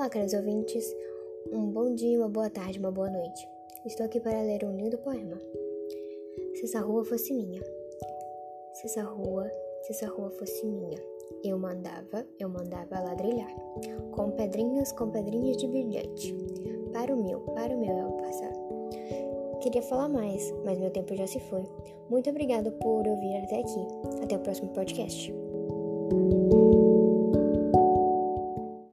Olá, caros ouvintes. Um bom dia, uma boa tarde, uma boa noite. Estou aqui para ler um lindo poema. Se essa rua fosse minha. Se essa rua, se essa rua fosse minha, eu mandava, eu mandava ladrilhar, com pedrinhas, com pedrinhas de brilhante. Para o meu, para o meu eu passar. Queria falar mais, mas meu tempo já se foi. Muito obrigado por ouvir até aqui. Até o próximo podcast.